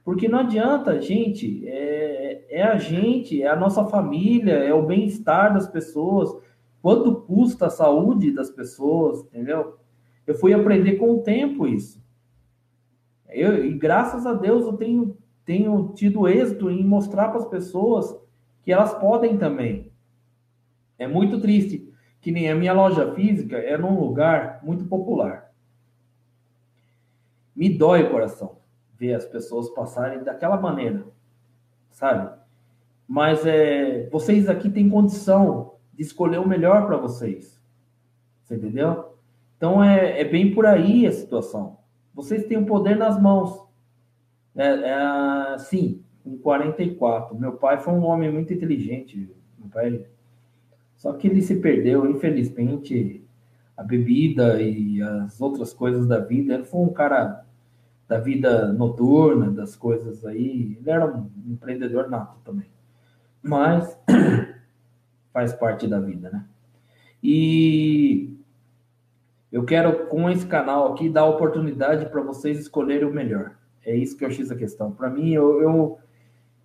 Porque não adianta, gente, é, é a gente, é a nossa família, é o bem-estar das pessoas, quanto custa a saúde das pessoas, entendeu? Eu fui aprender com o tempo isso. Eu, e graças a Deus eu tenho, tenho tido êxito em mostrar para as pessoas que elas podem também. É muito triste que nem a minha loja física é num lugar muito popular. Me dói o coração ver as pessoas passarem daquela maneira, sabe? Mas é, vocês aqui têm condição de escolher o melhor para vocês. Você entendeu? Então é, é bem por aí a situação. Vocês têm o poder nas mãos. É, é, sim, com 44. Meu pai foi um homem muito inteligente. Meu pai... Só que ele se perdeu, infelizmente, a bebida e as outras coisas da vida. Ele foi um cara da vida noturna, das coisas aí. Ele era um empreendedor nato também. Mas [clears throat] faz parte da vida, né? E eu quero, com esse canal aqui, dar oportunidade para vocês escolherem o melhor. É isso que eu fiz a questão. Para mim, eu, eu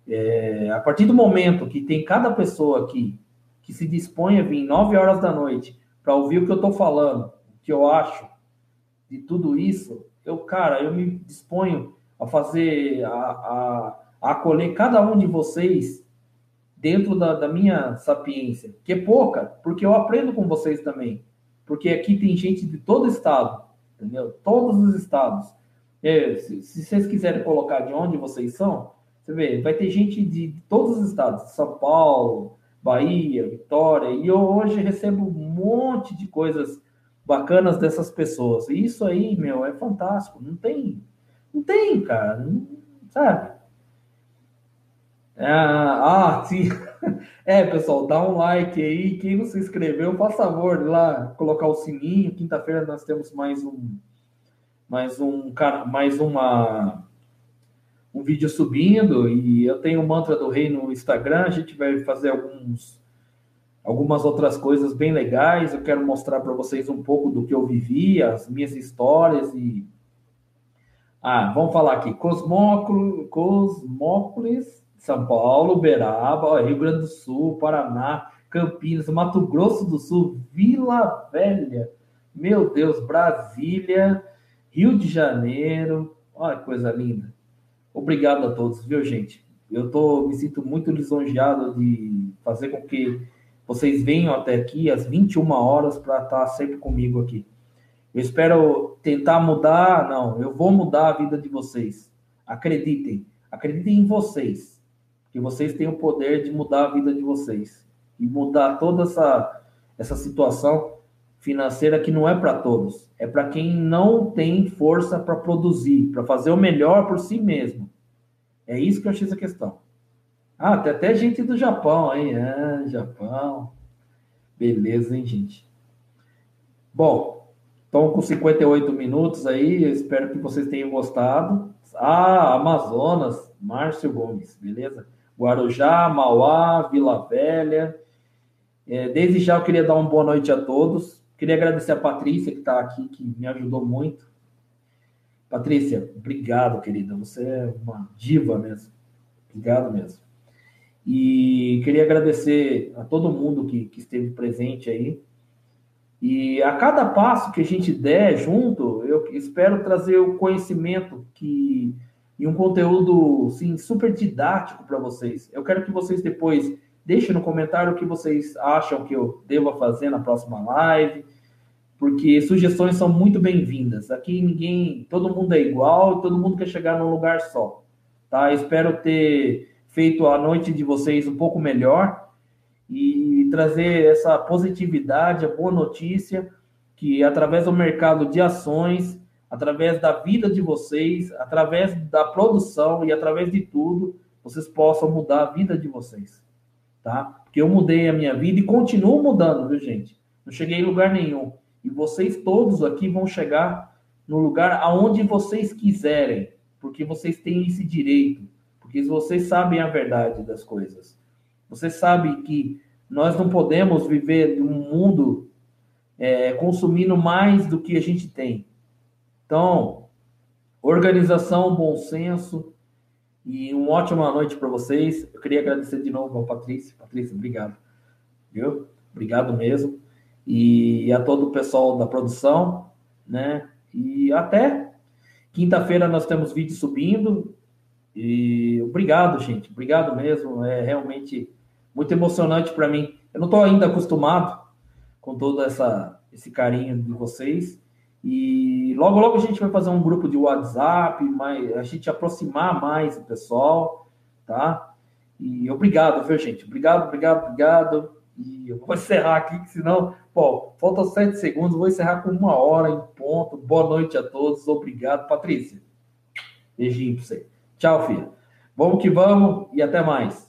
é, a partir do momento que tem cada pessoa aqui que se dispõe a vir 9 horas da noite para ouvir o que eu estou falando, o que eu acho de tudo isso, eu, cara, eu me disponho a fazer, a, a, a acolher cada um de vocês dentro da, da minha sapiência, que é pouca, porque eu aprendo com vocês também porque aqui tem gente de todo estado, entendeu? Todos os estados. É, se, se, vocês quiserem colocar de onde vocês são, você vê, vai ter gente de, todos os estados, São Paulo, Bahia, Vitória, e eu hoje recebo um monte de coisas bacanas dessas pessoas. E isso aí, meu, é fantástico. Não tem, não tem, cara, não, sabe? Ah, ah, sim. [laughs] É, pessoal, dá um like aí. Quem não se inscreveu, faz favor lá colocar o sininho. Quinta-feira nós temos mais um, mais um, mais uma, um vídeo subindo. E eu tenho o mantra do rei no Instagram. A gente vai fazer alguns, algumas outras coisas bem legais. Eu quero mostrar para vocês um pouco do que eu vivi, as minhas histórias e ah, vamos falar aqui. Cosmópolis, Cosmópolis são Paulo, Uberaba, Rio Grande do Sul, Paraná, Campinas, Mato Grosso do Sul, Vila Velha, meu Deus, Brasília, Rio de Janeiro, olha que coisa linda. Obrigado a todos, viu, gente? Eu tô, me sinto muito lisonjeado de fazer com que vocês venham até aqui às 21 horas para estar sempre comigo aqui. Eu espero tentar mudar, não, eu vou mudar a vida de vocês. Acreditem, acreditem em vocês, que vocês têm o poder de mudar a vida de vocês e mudar toda essa essa situação financeira que não é para todos, é para quem não tem força para produzir, para fazer o melhor por si mesmo. É isso que eu achei essa questão. Ah, tem até gente do Japão aí, é, Japão. Beleza, hein, gente? Bom, estão com 58 minutos aí, eu espero que vocês tenham gostado. Ah, Amazonas, Márcio Gomes, beleza? Guarujá, Mauá, Vila Velha. É, desde já eu queria dar uma boa noite a todos. Queria agradecer a Patrícia que está aqui, que me ajudou muito. Patrícia, obrigado, querida. Você é uma diva mesmo. Obrigado mesmo. E queria agradecer a todo mundo que, que esteve presente aí. E a cada passo que a gente der junto, eu espero trazer o conhecimento que e um conteúdo sim super didático para vocês. Eu quero que vocês depois deixem no comentário o que vocês acham que eu deva fazer na próxima live, porque sugestões são muito bem-vindas. Aqui ninguém, todo mundo é igual, todo mundo quer chegar num lugar só, tá? espero ter feito a noite de vocês um pouco melhor e trazer essa positividade, a boa notícia que através do mercado de ações, através da vida de vocês, através da produção e através de tudo, vocês possam mudar a vida de vocês, tá? Porque eu mudei a minha vida e continuo mudando, viu, gente? Não cheguei em lugar nenhum. E vocês todos aqui vão chegar no lugar aonde vocês quiserem, porque vocês têm esse direito porque vocês sabem a verdade das coisas. Você sabe que nós não podemos viver num mundo é, consumindo mais do que a gente tem. Então, organização, bom senso e uma ótima noite para vocês. Eu queria agradecer de novo a Patrícia. Patrícia, obrigado. Viu? Obrigado mesmo. E a todo o pessoal da produção, né? E até quinta-feira nós temos vídeo subindo. E obrigado, gente. Obrigado mesmo. É realmente muito emocionante para mim. Eu não estou ainda acostumado com todo essa, esse carinho de vocês. E logo, logo a gente vai fazer um grupo de WhatsApp, mais, a gente aproximar mais o pessoal, tá? E obrigado, viu, gente? Obrigado, obrigado, obrigado. E eu vou [laughs] encerrar aqui, que senão, pô, faltam sete segundos, vou encerrar com uma hora em ponto. Boa noite a todos, obrigado. Patrícia, beijinho para você. Tchau, filha. Vamos que vamos e até mais.